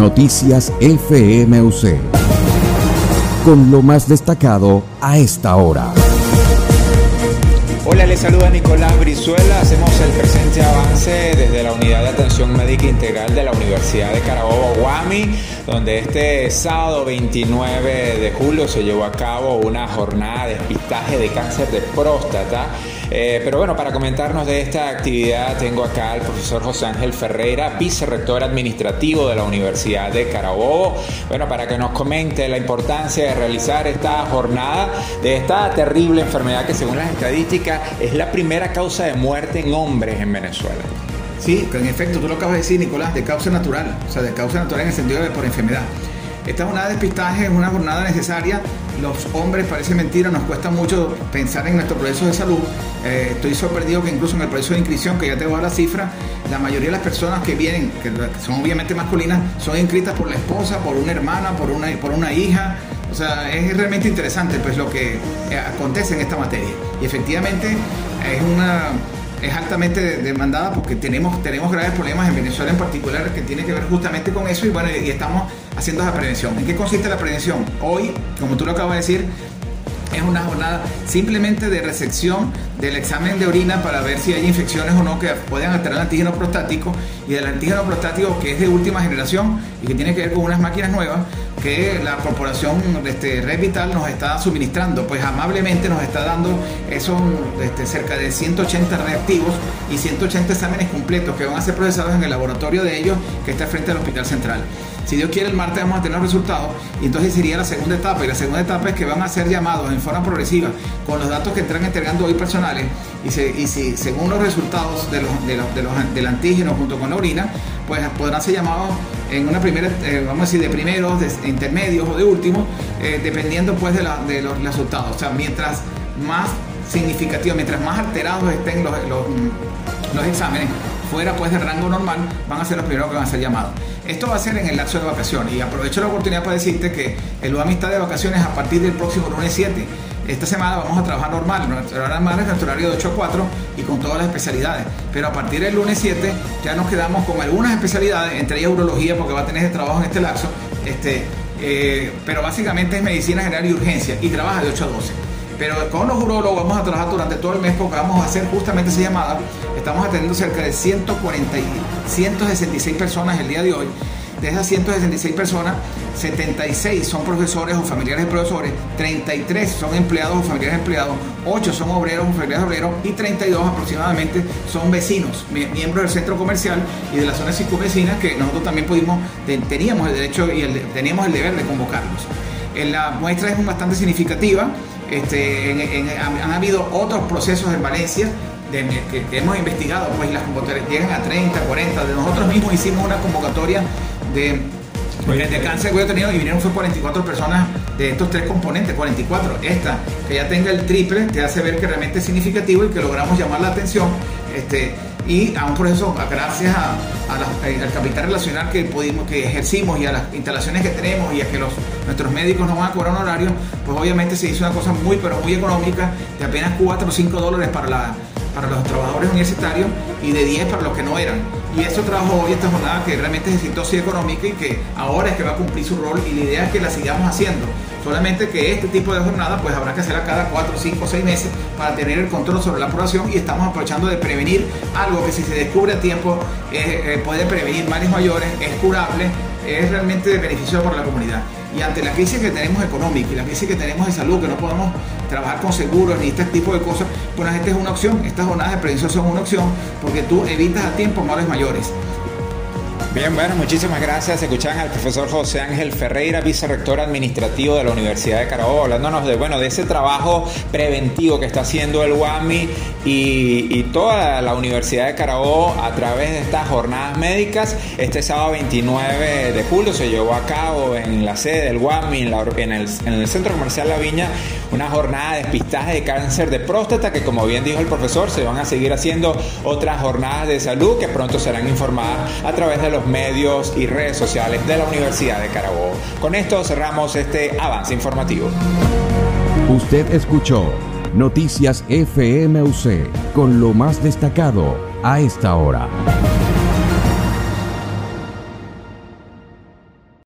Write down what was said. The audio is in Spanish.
Noticias FMUC. Con lo más destacado a esta hora. Hola, les saluda Nicolás Brizuela. Hacemos el presente avance desde la Unidad de Atención Médica Integral de la Universidad de Carabobo, Guami, donde este sábado 29 de julio se llevó a cabo una jornada de despistaje de cáncer de próstata eh, pero bueno, para comentarnos de esta actividad tengo acá al profesor José Ángel Ferreira, vicerrector administrativo de la Universidad de Carabobo. Bueno, para que nos comente la importancia de realizar esta jornada de esta terrible enfermedad que según las estadísticas es la primera causa de muerte en hombres en Venezuela. Sí, en efecto, tú lo acabas de decir, Nicolás, de causa natural, o sea, de causa natural en el sentido de por enfermedad. Esta jornada de despistaje es una jornada necesaria. Los hombres, parece mentira, nos cuesta mucho pensar en nuestro proceso de salud. Eh, estoy sorprendido que incluso en el proceso de inscripción, que ya te voy a dar la cifra, la mayoría de las personas que vienen, que son obviamente masculinas, son inscritas por la esposa, por una hermana, por una, por una hija. O sea, es realmente interesante pues lo que eh, acontece en esta materia. Y efectivamente es una es altamente demandada porque tenemos, tenemos graves problemas en Venezuela en particular que tiene que ver justamente con eso y bueno, y estamos haciendo esa prevención. ¿En qué consiste la prevención? Hoy, como tú lo acabas de decir, es una jornada simplemente de resección del examen de orina para ver si hay infecciones o no que puedan alterar el antígeno prostático y del antígeno prostático que es de última generación y que tiene que ver con unas máquinas nuevas que la corporación este, Red Vital nos está suministrando, pues amablemente nos está dando esos este, cerca de 180 reactivos y 180 exámenes completos que van a ser procesados en el laboratorio de ellos que está frente al Hospital Central. Si Dios quiere, el martes vamos a tener los resultados y entonces sería la segunda etapa. Y la segunda etapa es que van a ser llamados en forma progresiva con los datos que están entregando hoy personales y, si según los resultados de los, de los, del antígeno junto con la orina, pues podrán ser llamados en una primera, eh, vamos a decir, de primeros, de intermedios o de últimos, eh, dependiendo pues de, los resultados. O sea, mientras más significativo, mientras más alterados estén los, los exámenes, fuera pues de rango normal, van a ser los primeros que van a ser llamados. Esto va a ser en el lapso de vacaciones y aprovecho la oportunidad para decirte que el UAMI está de vacaciones a partir del próximo lunes 7. Esta semana vamos a trabajar normal, nuestro horario normal es nuestro horario de 8 a 4 y con todas las especialidades. Pero a partir del lunes 7 ya nos quedamos con algunas especialidades, entre ellas urología, porque va a tener ese trabajo en este lapso. Este, eh, pero básicamente es medicina general y urgencia y trabaja de 8 a 12. Pero con los urologos vamos a trabajar durante todo el mes porque vamos a hacer justamente esa llamada. Estamos atendiendo cerca de 140 y 166 personas el día de hoy. De esas 166 personas, 76 son profesores o familiares de profesores, 33 son empleados o familiares de empleados, 8 son obreros o familiares de obreros y 32 aproximadamente son vecinos, miembros del centro comercial y de la zona circunvecina que nosotros también pudimos, teníamos el derecho y teníamos el deber de convocarlos. La muestra es bastante significativa. Este, han, habido otros procesos en Valencia que, hemos investigado, pues las convocatorias llegan a 30, 40. De nosotros mismos hicimos una convocatoria de, de cáncer de tenido y vinieron fue 44 personas de estos tres componentes, 44. Esta, que ya tenga el triple, te hace ver que realmente es significativo y que logramos llamar la atención. Este, y a un proceso, gracias a, eh, al capital relacional que pudimos, que ejercimos y a las instalaciones que tenemos y a que los, nuestros médicos nos van a cobrar un horario, pues obviamente se hizo una cosa muy, pero muy económica, de apenas 4 o 5 dólares para, la, para los trabajadores universitarios y de 10 para los que no eran. Y eso trabajó hoy esta jornada que realmente es exitosa y económica y que ahora es que va a cumplir su rol y la idea es que la sigamos haciendo. Solamente que este tipo de jornada pues habrá que hacerla cada 4, 5, 6 meses para tener el control sobre la aprobación y estamos aprovechando de prevenir algo que si se descubre a tiempo eh, eh, puede prevenir males mayores, es curable, es realmente de beneficio para la comunidad. Y ante la crisis que tenemos económica y la crisis que tenemos de salud, que no podemos trabajar con seguros ni este tipo de cosas, pues la gente es una opción. Estas jornadas de prevención son una opción porque tú evitas a tiempo males mayores. Bien, bueno, muchísimas gracias. Escuchan al profesor José Ángel Ferreira, vicerrector administrativo de la Universidad de Carabobo, hablándonos de, bueno, de ese trabajo preventivo que está haciendo el UAMI y, toda la Universidad de Carabobo a través de estas jornadas médicas. Este sábado 29 de julio se llevó a cabo en la sede del UAMI, en, el, en el Centro Comercial La Viña, una jornada de despistaje de cáncer de próstata que, como bien dijo el profesor, se van a seguir haciendo otras jornadas de salud que pronto serán informadas a través de medios y redes sociales de la Universidad de Carabobo. Con esto cerramos este avance informativo. Usted escuchó Noticias FMUC con lo más destacado a esta hora.